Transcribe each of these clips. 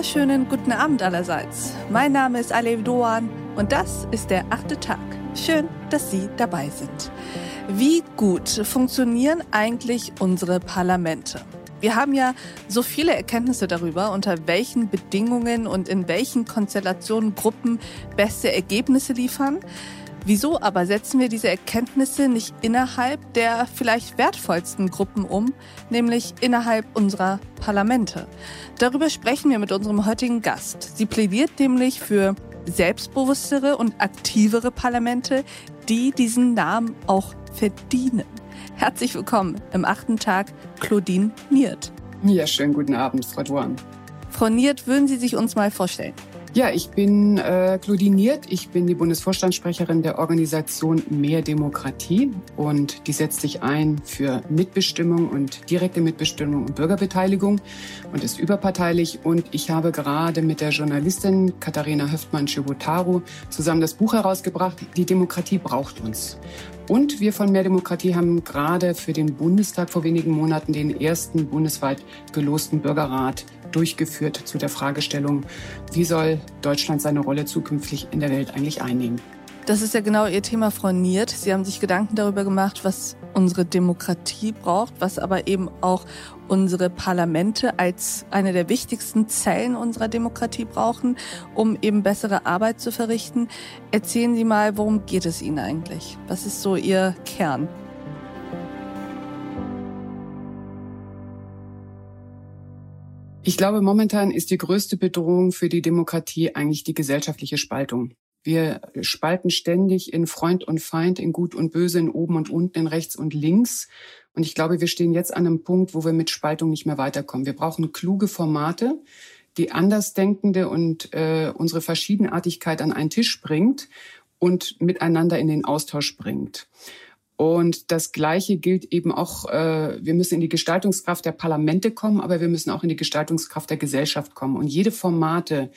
wunderschönen guten Abend allerseits. Mein Name ist Alev Doan und das ist der achte Tag. Schön, dass Sie dabei sind. Wie gut funktionieren eigentlich unsere Parlamente? Wir haben ja so viele Erkenntnisse darüber, unter welchen Bedingungen und in welchen Konstellationen Gruppen beste Ergebnisse liefern. Wieso aber setzen wir diese Erkenntnisse nicht innerhalb der vielleicht wertvollsten Gruppen um, nämlich innerhalb unserer Parlamente? Darüber sprechen wir mit unserem heutigen Gast. Sie plädiert nämlich für selbstbewusstere und aktivere Parlamente, die diesen Namen auch verdienen. Herzlich willkommen im achten Tag, Claudine Niert. Ja, schönen guten Abend, Frau Duan. Frau Niert, würden Sie sich uns mal vorstellen? Ja, ich bin äh, Claudine Niert. Ich bin die Bundesvorstandssprecherin der Organisation Mehr Demokratie und die setzt sich ein für Mitbestimmung und direkte Mitbestimmung und Bürgerbeteiligung und ist überparteilich. Und ich habe gerade mit der Journalistin Katharina Höftmann-Schibotaru zusammen das Buch herausgebracht, Die Demokratie braucht uns. Und wir von Mehr Demokratie haben gerade für den Bundestag vor wenigen Monaten den ersten bundesweit gelosten Bürgerrat durchgeführt zu der Fragestellung, wie soll Deutschland seine Rolle zukünftig in der Welt eigentlich einnehmen. Das ist ja genau Ihr Thema, Frau Niert. Sie haben sich Gedanken darüber gemacht, was unsere Demokratie braucht, was aber eben auch unsere Parlamente als eine der wichtigsten Zellen unserer Demokratie brauchen, um eben bessere Arbeit zu verrichten. Erzählen Sie mal, worum geht es Ihnen eigentlich? Was ist so Ihr Kern? Ich glaube, momentan ist die größte Bedrohung für die Demokratie eigentlich die gesellschaftliche Spaltung. Wir spalten ständig in Freund und Feind, in Gut und Böse, in oben und unten, in rechts und links. Und ich glaube, wir stehen jetzt an einem Punkt, wo wir mit Spaltung nicht mehr weiterkommen. Wir brauchen kluge Formate, die Andersdenkende und äh, unsere Verschiedenartigkeit an einen Tisch bringt und miteinander in den Austausch bringt. Und das Gleiche gilt eben auch, äh, wir müssen in die Gestaltungskraft der Parlamente kommen, aber wir müssen auch in die Gestaltungskraft der Gesellschaft kommen. Und jede Formate,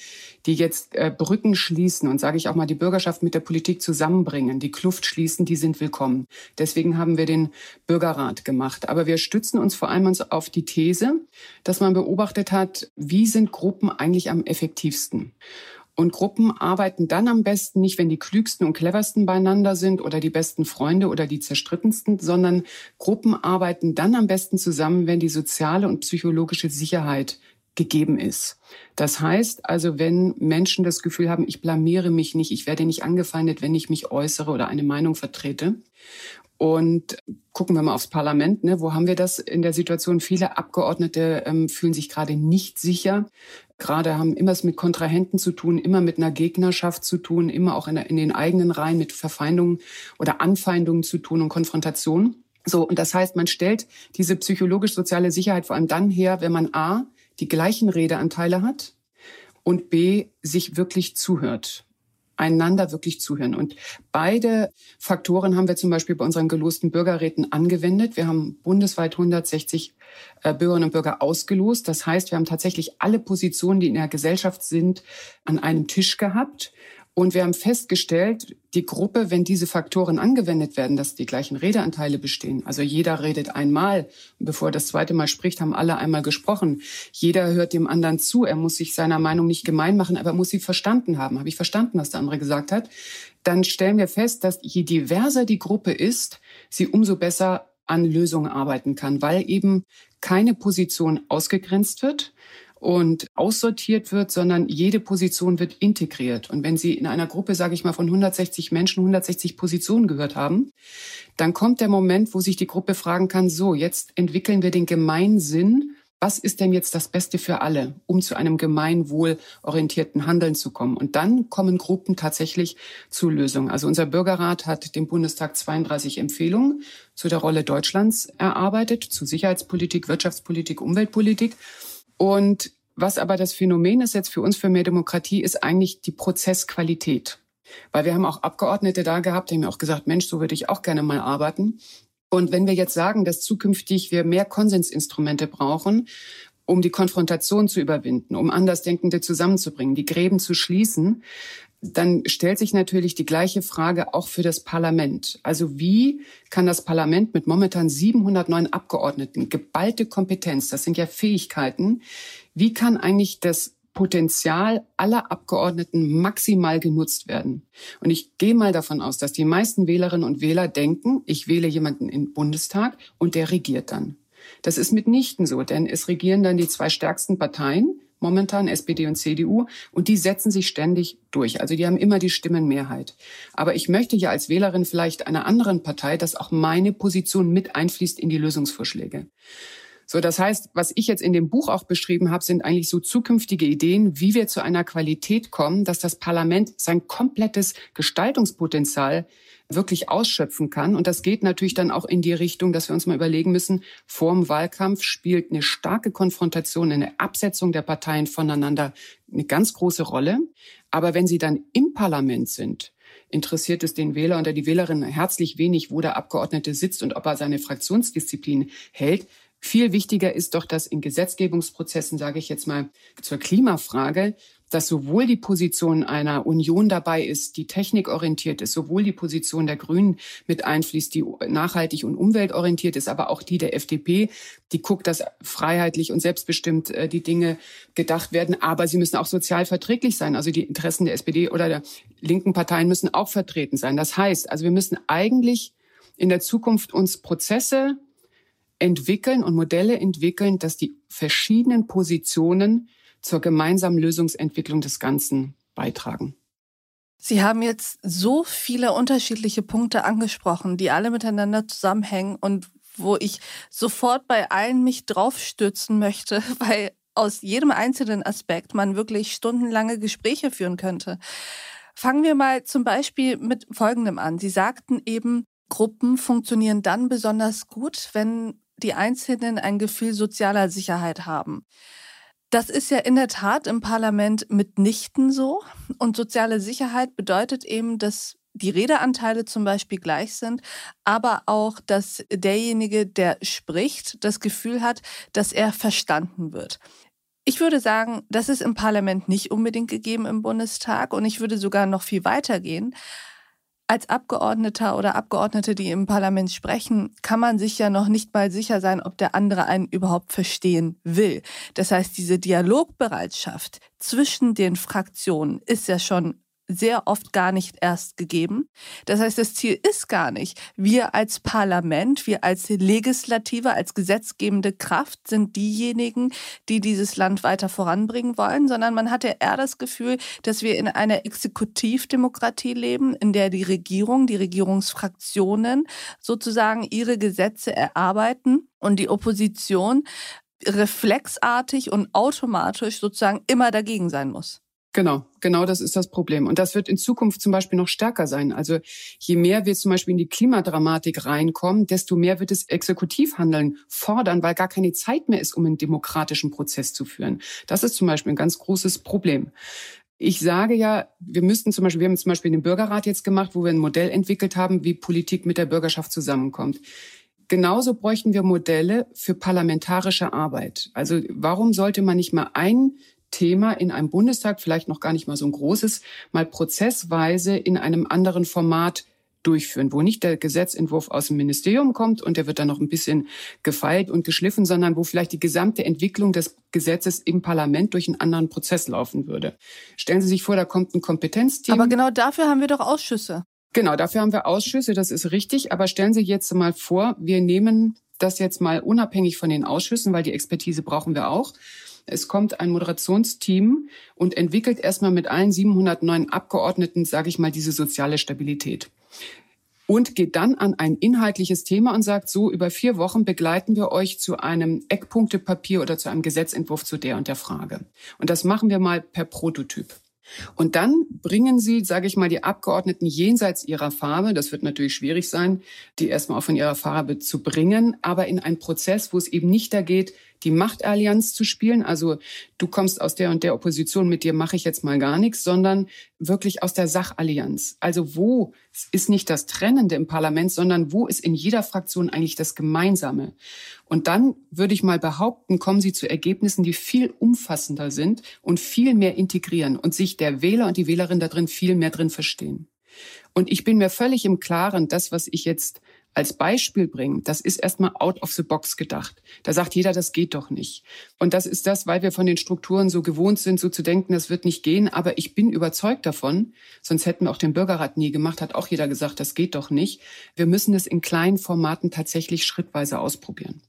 die jetzt äh, Brücken schließen und sage ich auch mal die Bürgerschaft mit der Politik zusammenbringen, die Kluft schließen, die sind willkommen. Deswegen haben wir den Bürgerrat gemacht. Aber wir stützen uns vor allem auf die These, dass man beobachtet hat, wie sind Gruppen eigentlich am effektivsten. Und Gruppen arbeiten dann am besten nicht, wenn die klügsten und cleversten beieinander sind oder die besten Freunde oder die zerstrittensten, sondern Gruppen arbeiten dann am besten zusammen, wenn die soziale und psychologische Sicherheit gegeben ist. Das heißt also, wenn Menschen das Gefühl haben, ich blamiere mich nicht, ich werde nicht angefeindet, wenn ich mich äußere oder eine Meinung vertrete. Und gucken wir mal aufs Parlament. Ne? Wo haben wir das in der Situation? Viele Abgeordnete ähm, fühlen sich gerade nicht sicher. Gerade haben immer es mit Kontrahenten zu tun, immer mit einer Gegnerschaft zu tun, immer auch in, in den eigenen Reihen mit Verfeindungen oder Anfeindungen zu tun und Konfrontation. So, und das heißt, man stellt diese psychologisch-soziale Sicherheit vor allem dann her, wenn man A, die gleichen Redeanteile hat und B, sich wirklich zuhört einander wirklich zuhören. Und beide Faktoren haben wir zum Beispiel bei unseren gelosten Bürgerräten angewendet. Wir haben bundesweit 160 äh, Bürgerinnen und Bürger ausgelost. Das heißt, wir haben tatsächlich alle Positionen, die in der Gesellschaft sind, an einem Tisch gehabt und wir haben festgestellt, die Gruppe, wenn diese Faktoren angewendet werden, dass die gleichen Redeanteile bestehen. Also jeder redet einmal. Bevor er das zweite Mal spricht, haben alle einmal gesprochen. Jeder hört dem anderen zu. Er muss sich seiner Meinung nicht gemein machen, aber er muss sie verstanden haben. Habe ich verstanden, was der andere gesagt hat? Dann stellen wir fest, dass je diverser die Gruppe ist, sie umso besser an Lösungen arbeiten kann, weil eben keine Position ausgegrenzt wird, und aussortiert wird, sondern jede Position wird integriert. Und wenn Sie in einer Gruppe, sage ich mal, von 160 Menschen 160 Positionen gehört haben, dann kommt der Moment, wo sich die Gruppe fragen kann, so, jetzt entwickeln wir den Gemeinsinn. Was ist denn jetzt das Beste für alle, um zu einem gemeinwohlorientierten Handeln zu kommen? Und dann kommen Gruppen tatsächlich zu Lösungen. Also unser Bürgerrat hat dem Bundestag 32 Empfehlungen zu der Rolle Deutschlands erarbeitet, zu Sicherheitspolitik, Wirtschaftspolitik, Umweltpolitik. Und was aber das Phänomen ist jetzt für uns für mehr Demokratie, ist eigentlich die Prozessqualität. Weil wir haben auch Abgeordnete da gehabt, die haben auch gesagt, Mensch, so würde ich auch gerne mal arbeiten. Und wenn wir jetzt sagen, dass zukünftig wir mehr Konsensinstrumente brauchen, um die Konfrontation zu überwinden, um Andersdenkende zusammenzubringen, die Gräben zu schließen, dann stellt sich natürlich die gleiche Frage auch für das Parlament. Also wie kann das Parlament mit momentan 709 Abgeordneten, geballte Kompetenz, das sind ja Fähigkeiten, wie kann eigentlich das Potenzial aller Abgeordneten maximal genutzt werden. Und ich gehe mal davon aus, dass die meisten Wählerinnen und Wähler denken, ich wähle jemanden im Bundestag und der regiert dann. Das ist mitnichten so, denn es regieren dann die zwei stärksten Parteien, momentan SPD und CDU, und die setzen sich ständig durch. Also die haben immer die Stimmenmehrheit. Aber ich möchte ja als Wählerin vielleicht einer anderen Partei, dass auch meine Position mit einfließt in die Lösungsvorschläge. So, das heißt, was ich jetzt in dem Buch auch beschrieben habe, sind eigentlich so zukünftige Ideen, wie wir zu einer Qualität kommen, dass das Parlament sein komplettes Gestaltungspotenzial wirklich ausschöpfen kann. Und das geht natürlich dann auch in die Richtung, dass wir uns mal überlegen müssen, vorm Wahlkampf spielt eine starke Konfrontation, eine Absetzung der Parteien voneinander eine ganz große Rolle. Aber wenn sie dann im Parlament sind, interessiert es den Wähler oder die Wählerin herzlich wenig, wo der Abgeordnete sitzt und ob er seine Fraktionsdisziplin hält. Viel wichtiger ist doch, dass in Gesetzgebungsprozessen, sage ich jetzt mal zur Klimafrage, dass sowohl die Position einer Union dabei ist, die technikorientiert ist, sowohl die Position der Grünen mit einfließt, die nachhaltig und umweltorientiert ist, aber auch die der FDP, die guckt, dass freiheitlich und selbstbestimmt äh, die Dinge gedacht werden, aber sie müssen auch sozial verträglich sein. Also die Interessen der SPD oder der linken Parteien müssen auch vertreten sein. Das heißt, also wir müssen eigentlich in der Zukunft uns Prozesse entwickeln und Modelle entwickeln, dass die verschiedenen Positionen zur gemeinsamen Lösungsentwicklung des Ganzen beitragen. Sie haben jetzt so viele unterschiedliche Punkte angesprochen, die alle miteinander zusammenhängen und wo ich sofort bei allen mich draufstürzen möchte, weil aus jedem einzelnen Aspekt man wirklich stundenlange Gespräche führen könnte. Fangen wir mal zum Beispiel mit Folgendem an. Sie sagten eben, Gruppen funktionieren dann besonders gut, wenn die Einzelnen ein Gefühl sozialer Sicherheit haben. Das ist ja in der Tat im Parlament mitnichten so. Und soziale Sicherheit bedeutet eben, dass die Redeanteile zum Beispiel gleich sind, aber auch, dass derjenige, der spricht, das Gefühl hat, dass er verstanden wird. Ich würde sagen, das ist im Parlament nicht unbedingt gegeben im Bundestag und ich würde sogar noch viel weiter gehen als Abgeordneter oder Abgeordnete, die im Parlament sprechen, kann man sich ja noch nicht mal sicher sein, ob der andere einen überhaupt verstehen will. Das heißt, diese Dialogbereitschaft zwischen den Fraktionen ist ja schon sehr oft gar nicht erst gegeben. Das heißt, das Ziel ist gar nicht, wir als Parlament, wir als Legislative, als gesetzgebende Kraft sind diejenigen, die dieses Land weiter voranbringen wollen, sondern man hat ja eher das Gefühl, dass wir in einer Exekutivdemokratie leben, in der die Regierung, die Regierungsfraktionen sozusagen ihre Gesetze erarbeiten und die Opposition reflexartig und automatisch sozusagen immer dagegen sein muss. Genau, genau das ist das Problem. Und das wird in Zukunft zum Beispiel noch stärker sein. Also je mehr wir zum Beispiel in die Klimadramatik reinkommen, desto mehr wird es Exekutivhandeln fordern, weil gar keine Zeit mehr ist, um einen demokratischen Prozess zu führen. Das ist zum Beispiel ein ganz großes Problem. Ich sage ja, wir müssten zum Beispiel, wir haben zum Beispiel den Bürgerrat jetzt gemacht, wo wir ein Modell entwickelt haben, wie Politik mit der Bürgerschaft zusammenkommt. Genauso bräuchten wir Modelle für parlamentarische Arbeit. Also warum sollte man nicht mal ein Thema in einem Bundestag, vielleicht noch gar nicht mal so ein großes, mal prozessweise in einem anderen Format durchführen, wo nicht der Gesetzentwurf aus dem Ministerium kommt und der wird dann noch ein bisschen gefeilt und geschliffen, sondern wo vielleicht die gesamte Entwicklung des Gesetzes im Parlament durch einen anderen Prozess laufen würde. Stellen Sie sich vor, da kommt ein Kompetenzteam. Aber genau dafür haben wir doch Ausschüsse. Genau, dafür haben wir Ausschüsse, das ist richtig. Aber stellen Sie jetzt mal vor, wir nehmen das jetzt mal unabhängig von den Ausschüssen, weil die Expertise brauchen wir auch es kommt ein Moderationsteam und entwickelt erstmal mit allen 709 Abgeordneten, sage ich mal, diese soziale Stabilität. Und geht dann an ein inhaltliches Thema und sagt, so über vier Wochen begleiten wir euch zu einem Eckpunktepapier oder zu einem Gesetzentwurf zu der und der Frage. Und das machen wir mal per Prototyp. Und dann bringen Sie, sage ich mal, die Abgeordneten jenseits ihrer Farbe, das wird natürlich schwierig sein, die erstmal auch von ihrer Farbe zu bringen, aber in einen Prozess, wo es eben nicht da geht, die Machtallianz zu spielen. Also du kommst aus der und der Opposition, mit dir mache ich jetzt mal gar nichts, sondern wirklich aus der Sachallianz. Also wo ist nicht das Trennende im Parlament, sondern wo ist in jeder Fraktion eigentlich das Gemeinsame? Und dann würde ich mal behaupten, kommen sie zu Ergebnissen, die viel umfassender sind und viel mehr integrieren und sich der Wähler und die Wählerin da drin viel mehr drin verstehen. Und ich bin mir völlig im Klaren, das, was ich jetzt als Beispiel bringen, das ist erstmal out of the box gedacht. Da sagt jeder, das geht doch nicht. Und das ist das, weil wir von den Strukturen so gewohnt sind, so zu denken, das wird nicht gehen. Aber ich bin überzeugt davon, sonst hätten wir auch den Bürgerrat nie gemacht, hat auch jeder gesagt, das geht doch nicht. Wir müssen es in kleinen Formaten tatsächlich schrittweise ausprobieren.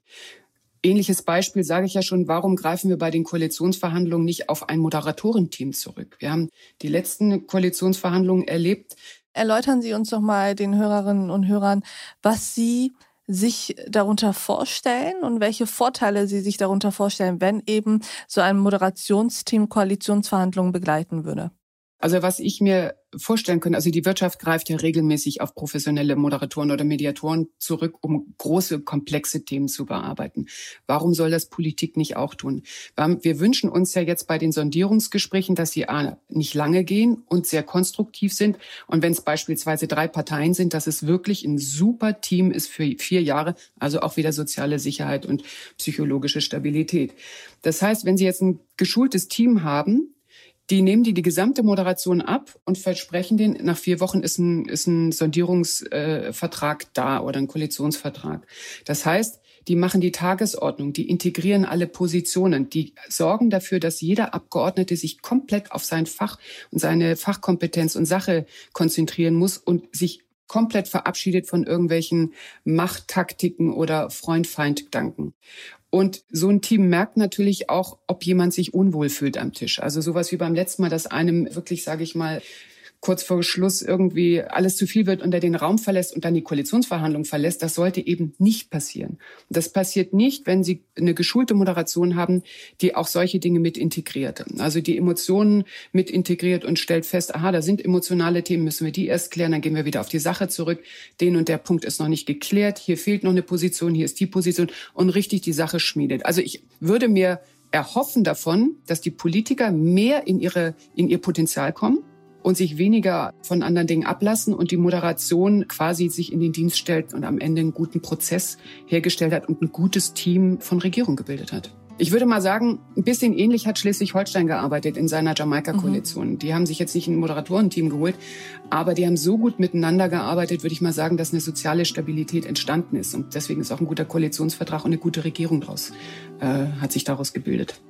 Ähnliches Beispiel sage ich ja schon, warum greifen wir bei den Koalitionsverhandlungen nicht auf ein Moderatorenteam zurück? Wir haben die letzten Koalitionsverhandlungen erlebt, Erläutern Sie uns doch mal den Hörerinnen und Hörern, was Sie sich darunter vorstellen und welche Vorteile Sie sich darunter vorstellen, wenn eben so ein Moderationsteam Koalitionsverhandlungen begleiten würde. Also was ich mir vorstellen können. Also die Wirtschaft greift ja regelmäßig auf professionelle Moderatoren oder Mediatoren zurück, um große, komplexe Themen zu bearbeiten. Warum soll das Politik nicht auch tun? Wir wünschen uns ja jetzt bei den Sondierungsgesprächen, dass sie nicht lange gehen und sehr konstruktiv sind. Und wenn es beispielsweise drei Parteien sind, dass es wirklich ein super Team ist für vier Jahre, also auch wieder soziale Sicherheit und psychologische Stabilität. Das heißt, wenn Sie jetzt ein geschultes Team haben, die nehmen die die gesamte Moderation ab und versprechen den, nach vier Wochen ist ein, ist ein Sondierungsvertrag äh, da oder ein Koalitionsvertrag. Das heißt, die machen die Tagesordnung, die integrieren alle Positionen, die sorgen dafür, dass jeder Abgeordnete sich komplett auf sein Fach und seine Fachkompetenz und Sache konzentrieren muss und sich komplett verabschiedet von irgendwelchen Machttaktiken oder Freund-Feind-Gedanken. Und so ein Team merkt natürlich auch, ob jemand sich unwohl fühlt am Tisch. Also sowas wie beim letzten Mal, dass einem wirklich, sage ich mal, kurz vor Schluss irgendwie alles zu viel wird und er den Raum verlässt und dann die Koalitionsverhandlung verlässt. Das sollte eben nicht passieren. Das passiert nicht, wenn Sie eine geschulte Moderation haben, die auch solche Dinge mit integriert. Also die Emotionen mit integriert und stellt fest, aha, da sind emotionale Themen, müssen wir die erst klären, dann gehen wir wieder auf die Sache zurück. Den und der Punkt ist noch nicht geklärt. Hier fehlt noch eine Position, hier ist die Position und richtig die Sache schmiedet. Also ich würde mir erhoffen davon, dass die Politiker mehr in ihre, in ihr Potenzial kommen und sich weniger von anderen Dingen ablassen und die Moderation quasi sich in den Dienst stellt und am Ende einen guten Prozess hergestellt hat und ein gutes Team von Regierung gebildet hat. Ich würde mal sagen, ein bisschen ähnlich hat Schleswig-Holstein gearbeitet in seiner Jamaika-Koalition. Mhm. Die haben sich jetzt nicht ein Moderatorenteam geholt, aber die haben so gut miteinander gearbeitet, würde ich mal sagen, dass eine soziale Stabilität entstanden ist. Und deswegen ist auch ein guter Koalitionsvertrag und eine gute Regierung daraus, äh, hat sich daraus gebildet.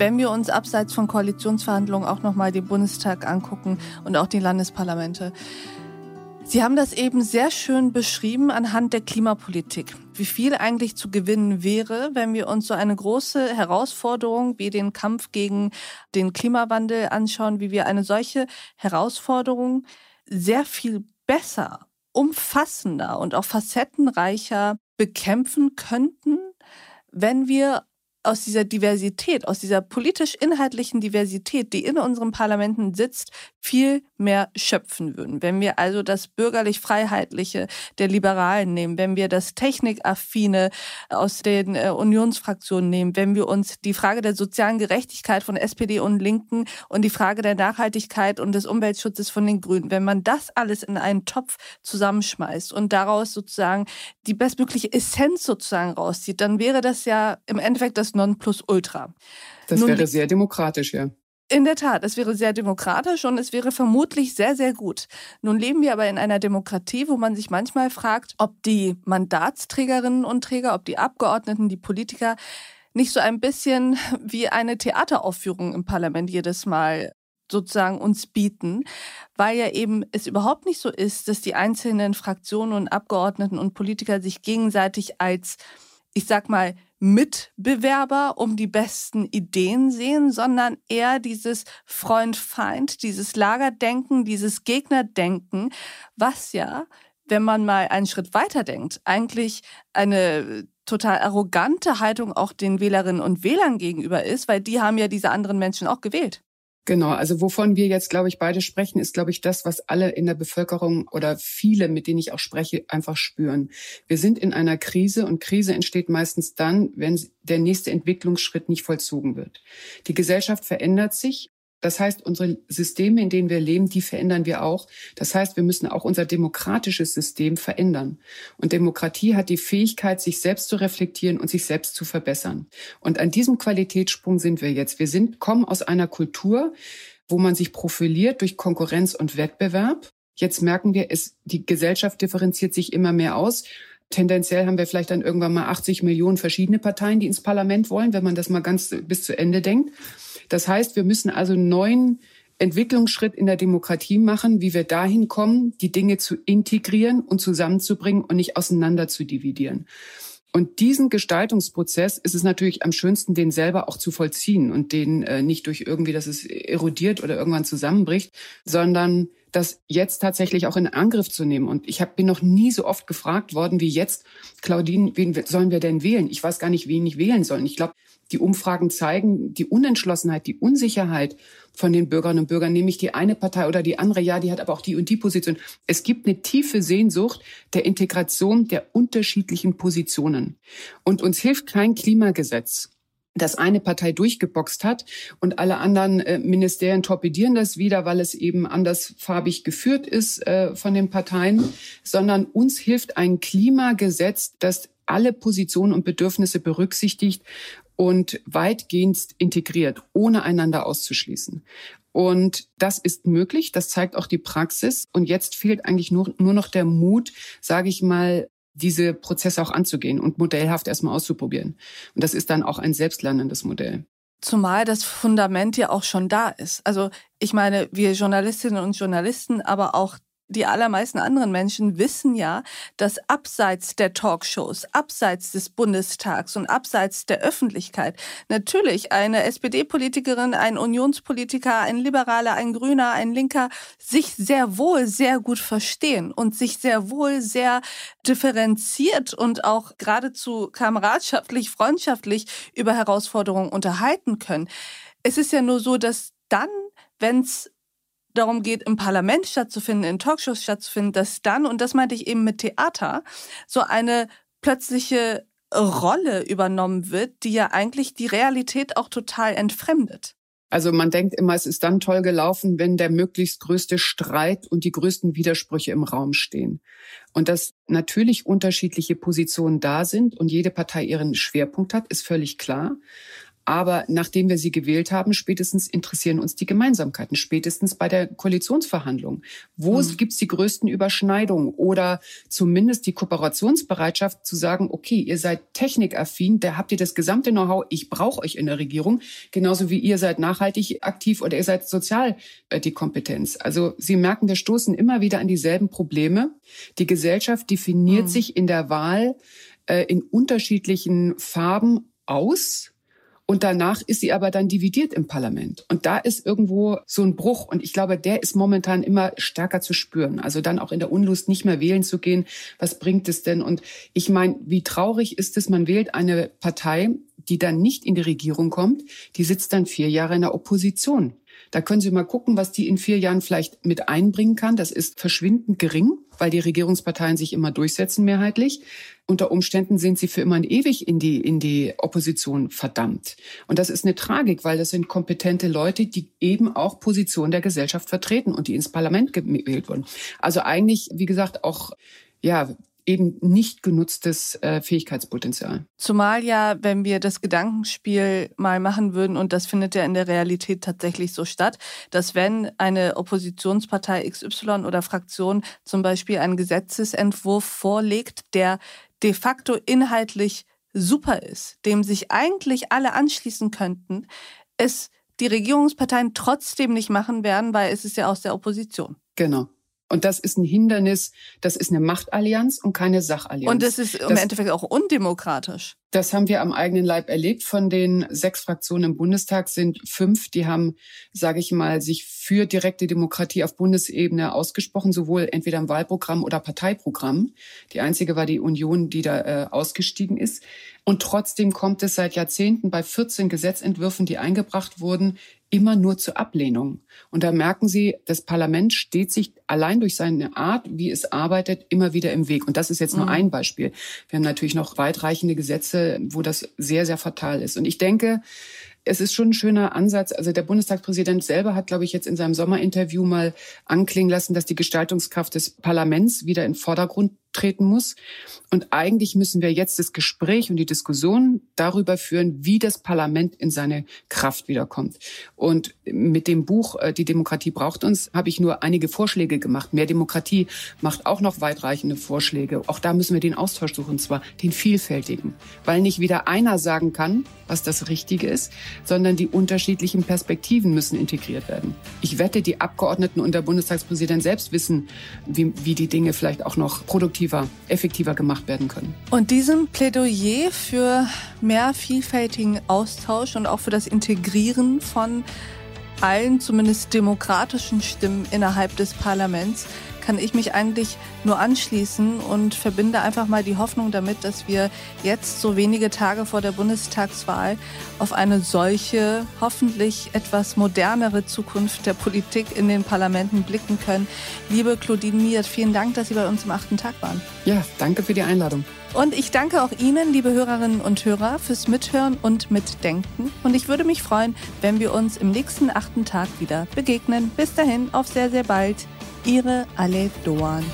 Wenn wir uns abseits von Koalitionsverhandlungen auch nochmal den Bundestag angucken und auch die Landesparlamente. Sie haben das eben sehr schön beschrieben anhand der Klimapolitik, wie viel eigentlich zu gewinnen wäre, wenn wir uns so eine große Herausforderung wie den Kampf gegen den Klimawandel anschauen, wie wir eine solche Herausforderung sehr viel besser, umfassender und auch facettenreicher bekämpfen könnten, wenn wir aus dieser Diversität, aus dieser politisch-inhaltlichen Diversität, die in unseren Parlamenten sitzt, viel mehr schöpfen würden. Wenn wir also das bürgerlich-freiheitliche der Liberalen nehmen, wenn wir das Technikaffine aus den äh, Unionsfraktionen nehmen, wenn wir uns die Frage der sozialen Gerechtigkeit von SPD und Linken und die Frage der Nachhaltigkeit und des Umweltschutzes von den Grünen, wenn man das alles in einen Topf zusammenschmeißt und daraus sozusagen die bestmögliche Essenz sozusagen rauszieht, dann wäre das ja im Endeffekt das Nonplusultra. Das Nun, wäre sehr demokratisch, ja. In der Tat, es wäre sehr demokratisch und es wäre vermutlich sehr, sehr gut. Nun leben wir aber in einer Demokratie, wo man sich manchmal fragt, ob die Mandatsträgerinnen und Träger, ob die Abgeordneten, die Politiker nicht so ein bisschen wie eine Theateraufführung im Parlament jedes Mal sozusagen uns bieten, weil ja eben es überhaupt nicht so ist, dass die einzelnen Fraktionen und Abgeordneten und Politiker sich gegenseitig als, ich sag mal, Mitbewerber um die besten Ideen sehen, sondern eher dieses Freund-Feind, dieses Lagerdenken, dieses Gegnerdenken, was ja, wenn man mal einen Schritt weiter denkt, eigentlich eine total arrogante Haltung auch den Wählerinnen und Wählern gegenüber ist, weil die haben ja diese anderen Menschen auch gewählt. Genau, also wovon wir jetzt, glaube ich, beide sprechen, ist, glaube ich, das, was alle in der Bevölkerung oder viele, mit denen ich auch spreche, einfach spüren. Wir sind in einer Krise und Krise entsteht meistens dann, wenn der nächste Entwicklungsschritt nicht vollzogen wird. Die Gesellschaft verändert sich Das heißt, unsere Systeme, in denen wir leben, die verändern wir auch. Das heißt, wir müssen auch unser demokratisches System verändern. Und Demokratie hat die Fähigkeit, sich selbst zu reflektieren und sich selbst zu verbessern. Und an diesem Qualitätssprung sind wir jetzt. Wir sind, kommen aus einer Kultur, wo man sich profiliert durch Konkurrenz und Wettbewerb. Jetzt merken wir, es, die Gesellschaft differenziert sich immer mehr aus. Tendenziell haben wir vielleicht dann irgendwann mal 80 Millionen verschiedene Parteien, die ins Parlament wollen, wenn man das mal ganz bis zu Ende denkt. Das heißt, wir müssen also einen neuen Entwicklungsschritt in der Demokratie machen, wie wir dahin kommen, die Dinge zu integrieren und zusammenzubringen und nicht auseinander zu dividieren. Und diesen Gestaltungsprozess ist es natürlich am schönsten, den selber auch zu vollziehen und den äh, nicht durch irgendwie, dass es erodiert oder irgendwann zusammenbricht, sondern das jetzt tatsächlich auch in Angriff zu nehmen. Und ich hab, bin noch nie so oft gefragt worden wie jetzt, Claudine, wen sollen wir denn wählen? Ich weiß gar nicht, wen ich wählen soll. Ich glaube, die Umfragen zeigen die Unentschlossenheit, die Unsicherheit von den Bürgerinnen und Bürgern, nämlich die eine Partei oder die andere, ja, die hat aber auch die und die Position. Es gibt eine tiefe Sehnsucht der Integration der unterschiedlichen Positionen. Und uns hilft kein Klimagesetz das eine Partei durchgeboxt hat und alle anderen äh, Ministerien torpedieren das wieder, weil es eben andersfarbig geführt ist äh, von den Parteien, sondern uns hilft ein Klimagesetz, das alle Positionen und Bedürfnisse berücksichtigt und weitgehend integriert, ohne einander auszuschließen. Und das ist möglich, das zeigt auch die Praxis. Und jetzt fehlt eigentlich nur, nur noch der Mut, sage ich mal, diese Prozesse auch anzugehen und modellhaft erstmal auszuprobieren. Und das ist dann auch ein selbstlernendes Modell. Zumal das Fundament ja auch schon da ist. Also ich meine, wir Journalistinnen und Journalisten, aber auch die allermeisten anderen Menschen wissen ja, dass abseits der Talkshows, abseits des Bundestags und abseits der Öffentlichkeit natürlich eine SPD-Politikerin, ein Unionspolitiker, ein Liberaler, ein Grüner, ein Linker sich sehr wohl sehr gut verstehen und sich sehr wohl sehr differenziert und auch geradezu kameradschaftlich, freundschaftlich über Herausforderungen unterhalten können. Es ist ja nur so, dass dann, wenn es darum geht, im Parlament stattzufinden, in Talkshows stattzufinden, dass dann, und das meinte ich eben mit Theater, so eine plötzliche Rolle übernommen wird, die ja eigentlich die Realität auch total entfremdet. Also man denkt immer, es ist dann toll gelaufen, wenn der möglichst größte Streit und die größten Widersprüche im Raum stehen. Und dass natürlich unterschiedliche Positionen da sind und jede Partei ihren Schwerpunkt hat, ist völlig klar. Aber nachdem wir sie gewählt haben, spätestens interessieren uns die Gemeinsamkeiten, spätestens bei der Koalitionsverhandlung. Wo mhm. gibt es die größten Überschneidungen oder zumindest die Kooperationsbereitschaft zu sagen, okay, ihr seid technikaffin, da habt ihr das gesamte Know-how, ich brauche euch in der Regierung, genauso wie ihr seid nachhaltig aktiv oder ihr seid sozial äh, die Kompetenz. Also Sie merken, wir stoßen immer wieder an dieselben Probleme. Die Gesellschaft definiert mhm. sich in der Wahl äh, in unterschiedlichen Farben aus und danach ist sie aber dann dividiert im Parlament. Und da ist irgendwo so ein Bruch. Und ich glaube, der ist momentan immer stärker zu spüren. Also dann auch in der Unlust nicht mehr wählen zu gehen. Was bringt es denn? Und ich meine, wie traurig ist es, man wählt eine Partei, die dann nicht in die Regierung kommt, die sitzt dann vier Jahre in der Opposition. Da können Sie mal gucken, was die in vier Jahren vielleicht mit einbringen kann. Das ist verschwindend gering, weil die Regierungsparteien sich immer durchsetzen mehrheitlich. Unter Umständen sind sie für immer und ewig in die, in die Opposition verdammt. Und das ist eine Tragik, weil das sind kompetente Leute, die eben auch Positionen der Gesellschaft vertreten und die ins Parlament gewählt wurden. Also eigentlich, wie gesagt, auch ja, eben nicht genutztes äh, Fähigkeitspotenzial. Zumal ja, wenn wir das Gedankenspiel mal machen würden, und das findet ja in der Realität tatsächlich so statt, dass wenn eine Oppositionspartei XY oder Fraktion zum Beispiel einen Gesetzesentwurf vorlegt, der de facto inhaltlich super ist, dem sich eigentlich alle anschließen könnten, es die Regierungsparteien trotzdem nicht machen werden, weil es ist ja aus der Opposition. Genau. Und das ist ein Hindernis, das ist eine Machtallianz und keine Sachallianz. Und es ist im das, Endeffekt auch undemokratisch. Das haben wir am eigenen Leib erlebt. Von den sechs Fraktionen im Bundestag sind fünf, die haben, sage ich mal, sich für direkte Demokratie auf Bundesebene ausgesprochen, sowohl entweder im Wahlprogramm oder Parteiprogramm. Die einzige war die Union, die da äh, ausgestiegen ist. Und trotzdem kommt es seit Jahrzehnten bei 14 Gesetzentwürfen, die eingebracht wurden, immer nur zur Ablehnung. Und da merken Sie, das Parlament steht sich allein durch seine Art, wie es arbeitet, immer wieder im Weg. Und das ist jetzt nur mhm. ein Beispiel. Wir haben natürlich noch weitreichende Gesetze, wo das sehr, sehr fatal ist. Und ich denke, es ist schon ein schöner Ansatz. Also der Bundestagspräsident selber hat, glaube ich, jetzt in seinem Sommerinterview mal anklingen lassen, dass die Gestaltungskraft des Parlaments wieder in Vordergrund treten muss. Und eigentlich müssen wir jetzt das Gespräch und die Diskussion darüber führen, wie das Parlament in seine Kraft wiederkommt. Und mit dem Buch äh, Die Demokratie braucht uns habe ich nur einige Vorschläge gemacht. Mehr Demokratie macht auch noch weitreichende Vorschläge. Auch da müssen wir den Austausch suchen, und zwar den vielfältigen. Weil nicht wieder einer sagen kann, was das Richtige ist, sondern die unterschiedlichen Perspektiven müssen integriert werden. Ich wette, die Abgeordneten und der Bundestagspräsident selbst wissen, wie, wie die Dinge vielleicht auch noch produktiver, effektiver gemacht werden können. Und diesem Plädoyer für mehr vielfältigen Austausch und auch für das Integrieren von allen, zumindest demokratischen Stimmen innerhalb des Parlaments, kann ich mich eigentlich nur anschließen und verbinde einfach mal die Hoffnung damit, dass wir jetzt so wenige Tage vor der Bundestagswahl auf eine solche hoffentlich etwas modernere Zukunft der Politik in den Parlamenten blicken können. Liebe Claudine Miert, vielen Dank, dass Sie bei uns im achten Tag waren. Ja, danke für die Einladung. Und ich danke auch Ihnen, liebe Hörerinnen und Hörer, fürs Mithören und Mitdenken. Und ich würde mich freuen, wenn wir uns im nächsten achten Tag wieder begegnen. Bis dahin, auf sehr, sehr bald. Ihre Alef Doan.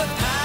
the time.